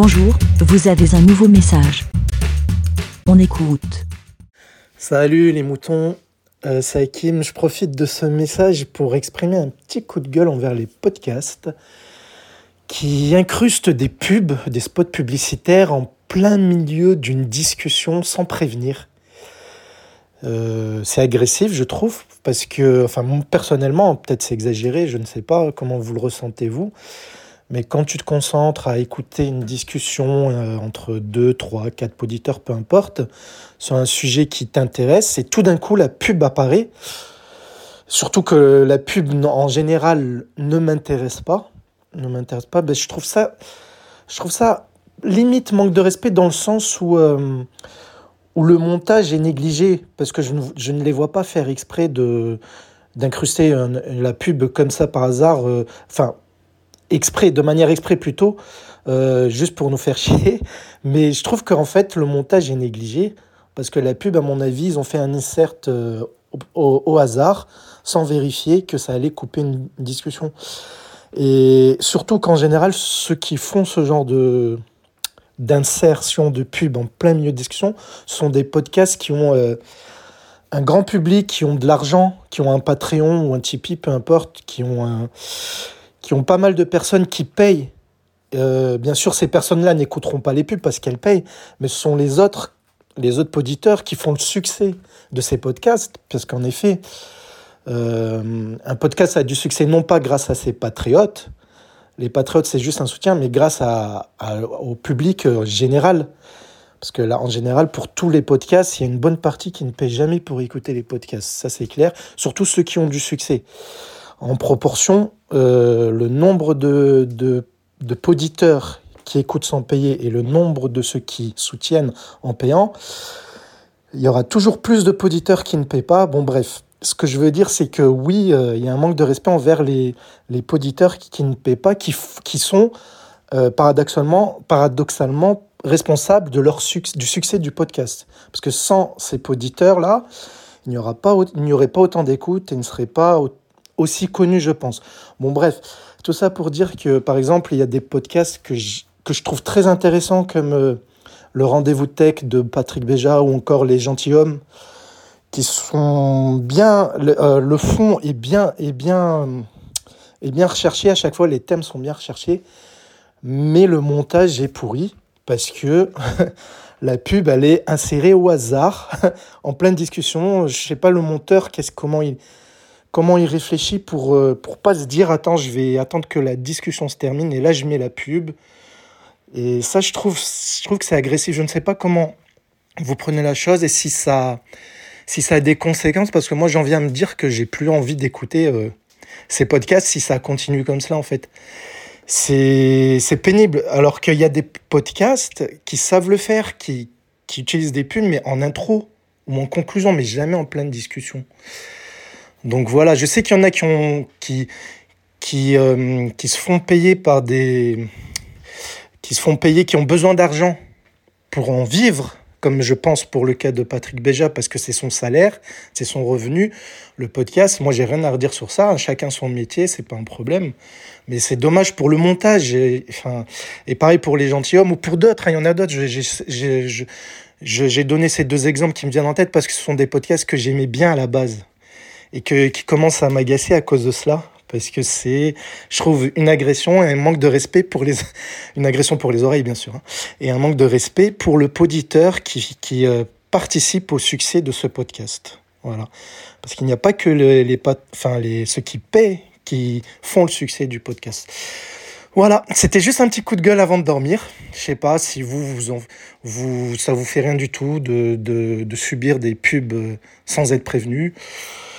Bonjour, vous avez un nouveau message. On écoute. Salut les moutons, euh, c'est. Je profite de ce message pour exprimer un petit coup de gueule envers les podcasts qui incrustent des pubs, des spots publicitaires en plein milieu d'une discussion sans prévenir. Euh, c'est agressif, je trouve, parce que, enfin, personnellement, peut-être c'est exagéré, je ne sais pas comment vous le ressentez vous, mais quand tu te concentres à écouter une discussion euh, entre deux, trois, quatre auditeurs, peu importe, sur un sujet qui t'intéresse, et tout d'un coup la pub apparaît, surtout que la pub en général ne m'intéresse pas, ne m'intéresse pas, ben, je trouve ça, je trouve ça limite manque de respect dans le sens où euh, où le montage est négligé parce que je ne, les vois pas faire exprès de d'incruster la pub comme ça par hasard, euh, enfin exprès, de manière exprès plutôt, euh, juste pour nous faire chier. Mais je trouve qu'en fait le montage est négligé parce que la pub, à mon avis, ils ont fait un insert au, au, hasard sans vérifier que ça allait couper une discussion. Et surtout qu'en général, ceux qui font ce genre de d'insertion de pub en plein milieu de discussion sont des podcasts qui ont euh, un grand public, qui ont de l'argent, qui ont un Patreon ou un Tipeee, peu importe, qui ont, un, qui ont pas mal de personnes qui payent. Euh, bien sûr, ces personnes-là n'écouteront pas les pubs parce qu'elles payent, mais ce sont les autres, les autres auditeurs qui font le succès de ces podcasts, parce qu'en effet, euh, un podcast a du succès non pas grâce à ses patriotes, les patriotes c'est juste un soutien, mais grâce à, au public euh, général. Parce que là, en général, pour tous les podcasts, il y a une bonne partie qui ne paye jamais pour écouter les podcasts. Ça, c'est clair. Surtout ceux qui ont du succès. En proportion, euh, le nombre de, de, de poditeurs qui écoutent sans payer et le nombre de ceux qui soutiennent en payant, il y aura toujours plus de poditeurs qui ne paient pas. Bon, bref, ce que je veux dire, c'est que oui, euh, il y a un manque de respect envers les, les poditeurs qui, ne paient pas, qui, qui sont euh, paradoxalement, paradoxalement responsables de leur du succès du podcast. Parce que sans ces poditeurs-là, il n'y aurait pas autant d'écoute et ne serait pas aussi connu, je pense. Bon, bref, tout ça pour dire que, par exemple, il y a des podcasts que je, que je trouve très intéressants, comme euh, le Rendez-vous Tech de Patrick Béja ou encore Les Gentilhommes qui sont bien le, euh, le, fond est bien est bien est bien recherché. À chaque fois les thèmes sont bien recherchés. Mais le montage est pourri parce que la pub elle est insérée au hasard en pleine discussion. Je sais pas le monteur qu'est-ce comment il comment il réfléchit pour euh, pour pas se dire attends je vais attendre que la discussion se termine et là je mets la pub et ça je trouve je trouve que c'est agressif je ne sais pas comment vous prenez la chose et si ça si ça a des conséquences, parce que moi j'en viens à me dire que j'ai plus envie d'écouter euh, ces podcasts si ça continue comme cela en fait. C'est pénible, alors qu'il y a des podcasts qui savent le faire, qui, qui utilisent des pubs, mais en intro ou en conclusion, mais jamais en pleine discussion. Donc voilà, je sais qu'il y en a qui, ont, qui, qui, euh, qui se font payer par des... qui se font payer, qui ont besoin d'argent pour en vivre comme je pense pour le cas de Patrick Béja, parce que c'est son salaire, c'est son revenu. Le podcast, moi, j'ai rien à redire sur ça. Hein. Chacun son métier, c'est pas un problème. Mais c'est dommage pour le montage. Et, enfin, et pareil pour les gentilshommes ou pour d'autres. Hein. Il y en a d'autres. J'ai donné ces deux exemples qui me viennent en tête parce que ce sont des podcasts que j'aimais bien à la base et que, qui commencent à m'agacer à cause de cela parce que c'est, je trouve, une agression et un manque de respect pour les, une agression pour les oreilles bien sûr, hein, et un manque de respect pour le poditeur qui, qui euh, participe au succès de ce podcast. Voilà, parce qu'il n'y a pas que les, les, enfin les, ceux qui paient qui font le succès du podcast. Voilà, c'était juste un petit coup de gueule avant de dormir. Je sais pas si vous, vous, en, vous ça vous fait rien du tout de, de, de subir des pubs euh, sans être prévenu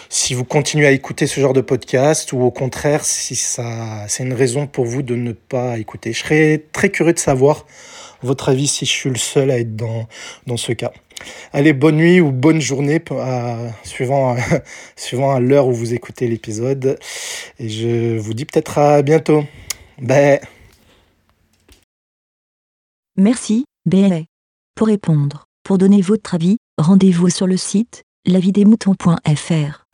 si vous continuez à écouter ce genre de podcast ou au contraire si ça c'est une raison pour vous de ne pas écouter. Je serais très curieux de savoir votre avis si je suis le seul à être dans, dans ce cas. Allez, bonne nuit ou bonne journée suivant, suivant à l'heure où vous écoutez l'épisode. Et je vous dis peut-être à bientôt. Bye. Merci, BLA. Pour répondre, pour donner votre avis, rendez-vous sur le site lavidemouton.fr.